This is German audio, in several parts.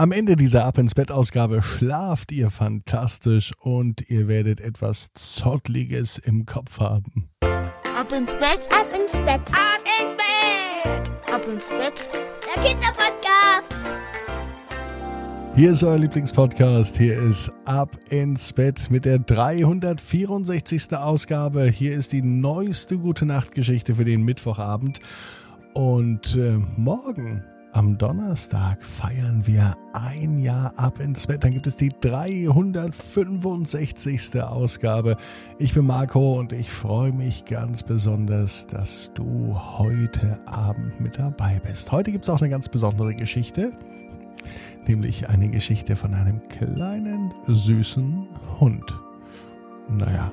Am Ende dieser Ab ins Bett Ausgabe schlaft ihr fantastisch und ihr werdet etwas Zottliges im Kopf haben. Ab ins Bett, ab ins Bett, ab ins Bett, ab ins Bett. Der Kinderpodcast. Hier ist euer Lieblingspodcast. Hier ist Ab ins Bett mit der 364. Ausgabe. Hier ist die neueste Gute Nacht Geschichte für den Mittwochabend. Und äh, morgen am Donnerstag feiern wir ein Jahr ab ins Bett. Dann gibt es die 365. Ausgabe. Ich bin Marco und ich freue mich ganz besonders, dass du heute Abend mit dabei bist. Heute gibt es auch eine ganz besondere Geschichte, nämlich eine Geschichte von einem kleinen, süßen Hund. Naja,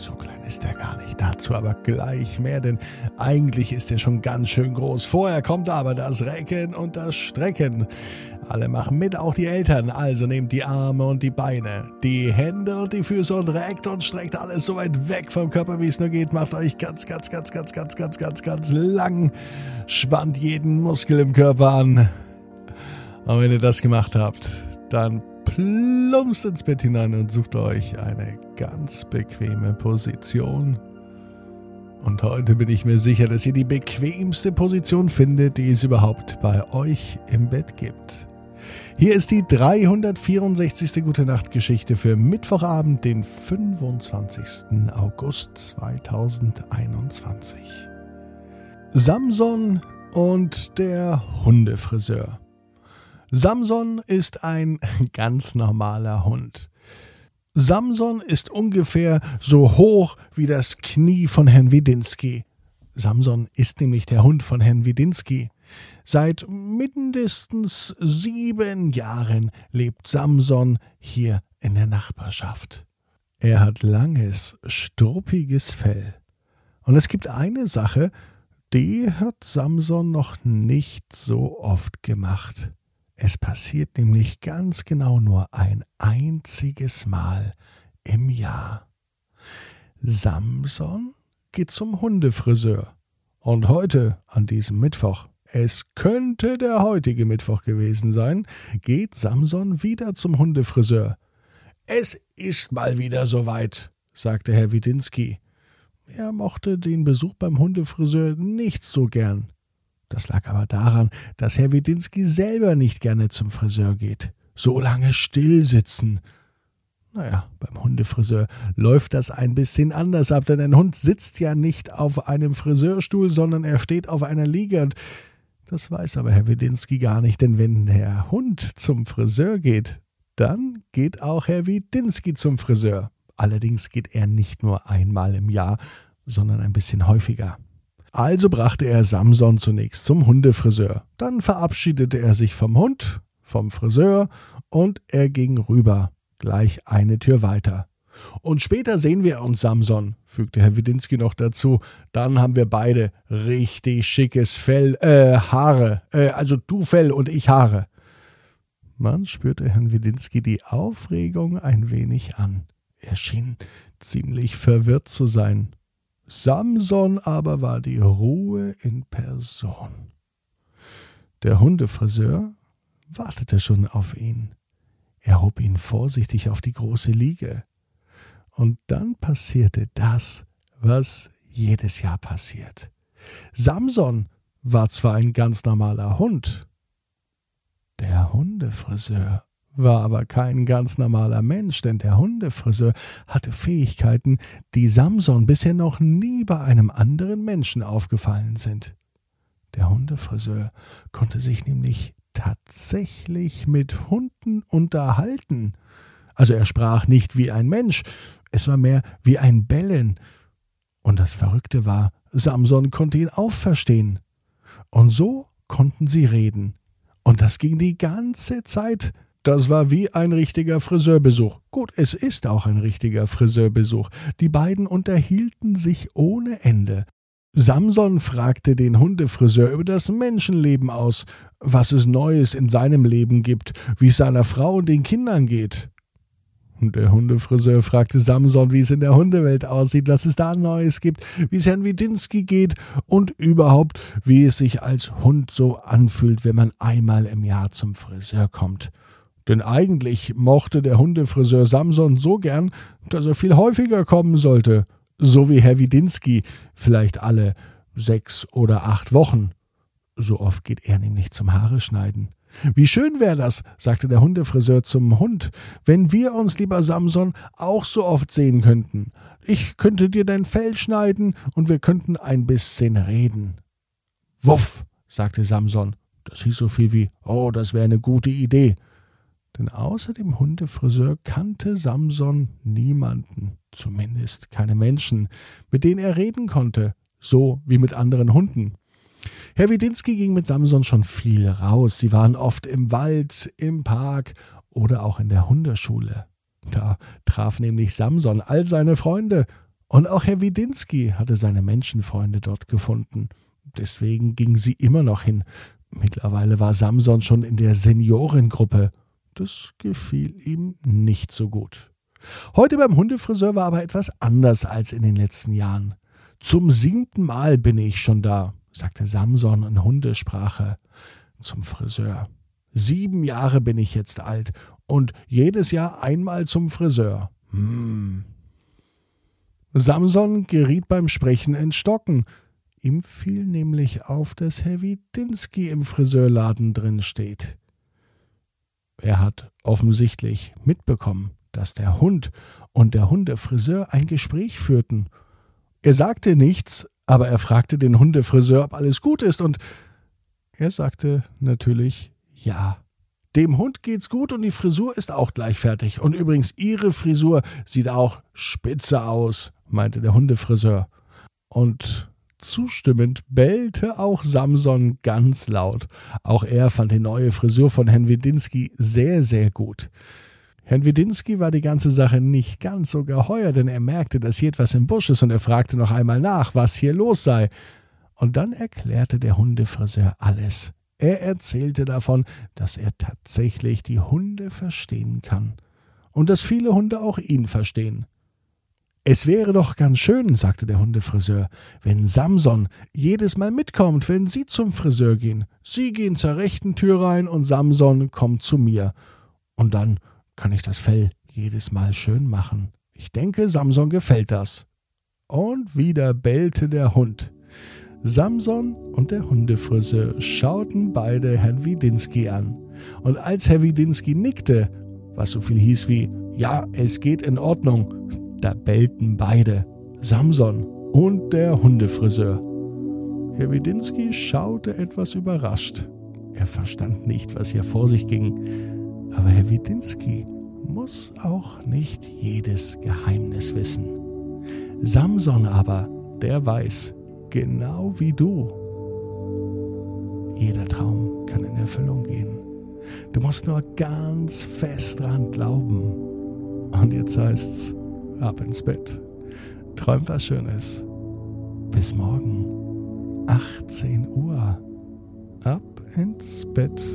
so klein ist er gar nicht. Dazu aber gleich mehr, denn eigentlich ist er schon ganz schön groß. Vorher kommt aber das Recken und das Strecken. Alle machen mit, auch die Eltern. Also nehmt die Arme und die Beine, die Hände und die Füße und reckt und streckt alles so weit weg vom Körper, wie es nur geht. Macht euch ganz, ganz, ganz, ganz, ganz, ganz, ganz, ganz lang. Spannt jeden Muskel im Körper an. Und wenn ihr das gemacht habt, dann plumpst ins Bett hinein und sucht euch eine ganz bequeme Position. Und heute bin ich mir sicher, dass ihr die bequemste Position findet, die es überhaupt bei euch im Bett gibt. Hier ist die 364. Gute Nacht Geschichte für Mittwochabend, den 25. August 2021. Samson und der Hundefriseur. Samson ist ein ganz normaler Hund. Samson ist ungefähr so hoch wie das Knie von Herrn Widinski. Samson ist nämlich der Hund von Herrn Widinski. Seit mindestens sieben Jahren lebt Samson hier in der Nachbarschaft. Er hat langes, struppiges Fell. Und es gibt eine Sache, die hat Samson noch nicht so oft gemacht. Es passiert nämlich ganz genau nur ein einziges Mal im Jahr. Samson geht zum Hundefriseur. Und heute, an diesem Mittwoch, es könnte der heutige Mittwoch gewesen sein, geht Samson wieder zum Hundefriseur. Es ist mal wieder soweit, sagte Herr Widinski. Er mochte den Besuch beim Hundefriseur nicht so gern. Das lag aber daran, dass Herr Widinski selber nicht gerne zum Friseur geht. So lange still sitzen. Naja, beim Hundefriseur läuft das ein bisschen anders ab, denn ein Hund sitzt ja nicht auf einem Friseurstuhl, sondern er steht auf einer Liege. Und das weiß aber Herr Widinski gar nicht, denn wenn der Hund zum Friseur geht, dann geht auch Herr Widinski zum Friseur. Allerdings geht er nicht nur einmal im Jahr, sondern ein bisschen häufiger. Also brachte er Samson zunächst zum Hundefriseur. Dann verabschiedete er sich vom Hund, vom Friseur und er ging rüber, gleich eine Tür weiter. Und später sehen wir uns, Samson, fügte Herr Widinski noch dazu. Dann haben wir beide richtig schickes Fell, äh, Haare, äh, also du Fell und ich Haare. Man spürte Herrn Widinski die Aufregung ein wenig an. Er schien ziemlich verwirrt zu sein. Samson aber war die Ruhe in Person. Der Hundefriseur wartete schon auf ihn. Er hob ihn vorsichtig auf die große Liege. Und dann passierte das, was jedes Jahr passiert. Samson war zwar ein ganz normaler Hund, der Hundefriseur war aber kein ganz normaler Mensch, denn der Hundefriseur hatte Fähigkeiten, die Samson bisher noch nie bei einem anderen Menschen aufgefallen sind. Der Hundefriseur konnte sich nämlich tatsächlich mit Hunden unterhalten. Also er sprach nicht wie ein Mensch, es war mehr wie ein Bellen. Und das Verrückte war, Samson konnte ihn auch. Und so konnten sie reden. Und das ging die ganze Zeit. Das war wie ein richtiger Friseurbesuch. Gut, es ist auch ein richtiger Friseurbesuch. Die beiden unterhielten sich ohne Ende. Samson fragte den Hundefriseur über das Menschenleben aus, was es Neues in seinem Leben gibt, wie es seiner Frau und den Kindern geht. Und der Hundefriseur fragte Samson, wie es in der Hundewelt aussieht, was es da Neues gibt, wie es Herrn Widinski geht und überhaupt, wie es sich als Hund so anfühlt, wenn man einmal im Jahr zum Friseur kommt. Denn eigentlich mochte der Hundefriseur Samson so gern, dass er viel häufiger kommen sollte, so wie Herr Widinski, vielleicht alle sechs oder acht Wochen. So oft geht er nämlich zum Haare schneiden. Wie schön wäre das, sagte der Hundefriseur zum Hund, wenn wir uns, lieber Samson, auch so oft sehen könnten. Ich könnte dir dein Fell schneiden und wir könnten ein bisschen reden. Wuff, sagte Samson. Das hieß so viel wie, oh, das wäre eine gute Idee. Denn außer dem Hundefriseur kannte Samson niemanden, zumindest keine Menschen, mit denen er reden konnte, so wie mit anderen Hunden. Herr Widinski ging mit Samson schon viel raus. Sie waren oft im Wald, im Park oder auch in der Hundeschule. Da traf nämlich Samson all seine Freunde. Und auch Herr Widinski hatte seine Menschenfreunde dort gefunden. Deswegen ging sie immer noch hin. Mittlerweile war Samson schon in der Seniorengruppe. Das gefiel ihm nicht so gut. Heute beim Hundefriseur war aber etwas anders als in den letzten Jahren. Zum siebten Mal bin ich schon da sagte Samson in Hundesprache zum Friseur. Sieben Jahre bin ich jetzt alt und jedes Jahr einmal zum Friseur. Hm. Samson geriet beim Sprechen ins Stocken. Ihm fiel nämlich auf, dass Herr Widinski im Friseurladen drin steht. Er hat offensichtlich mitbekommen, dass der Hund und der Hundefriseur ein Gespräch führten. Er sagte nichts, aber er fragte den Hundefriseur, ob alles gut ist, und er sagte natürlich ja. Dem Hund geht's gut und die Frisur ist auch gleich fertig. Und übrigens, Ihre Frisur sieht auch spitze aus, meinte der Hundefriseur. Und zustimmend bellte auch Samson ganz laut. Auch er fand die neue Frisur von Herrn Widinski sehr, sehr gut. Herrn Widinski war die ganze Sache nicht ganz so geheuer, denn er merkte, dass hier etwas im Busch ist und er fragte noch einmal nach, was hier los sei. Und dann erklärte der Hundefriseur alles. Er erzählte davon, dass er tatsächlich die Hunde verstehen kann und dass viele Hunde auch ihn verstehen. Es wäre doch ganz schön, sagte der Hundefriseur, wenn Samson jedes Mal mitkommt, wenn Sie zum Friseur gehen. Sie gehen zur rechten Tür rein und Samson kommt zu mir. Und dann kann ich das Fell jedes Mal schön machen. Ich denke, Samson gefällt das. Und wieder bellte der Hund. Samson und der Hundefriseur schauten beide Herrn Widinski an. Und als Herr Widinski nickte, was so viel hieß wie Ja, es geht in Ordnung, da bellten beide, Samson und der Hundefriseur. Herr Widinski schaute etwas überrascht. Er verstand nicht, was hier vor sich ging. Aber Herr Widinski muss auch nicht jedes Geheimnis wissen. Samson aber, der weiß, genau wie du, jeder Traum kann in Erfüllung gehen. Du musst nur ganz fest dran glauben. Und jetzt heißt's, ab ins Bett. Träum was Schönes. Bis morgen, 18 Uhr. Ab ins Bett.net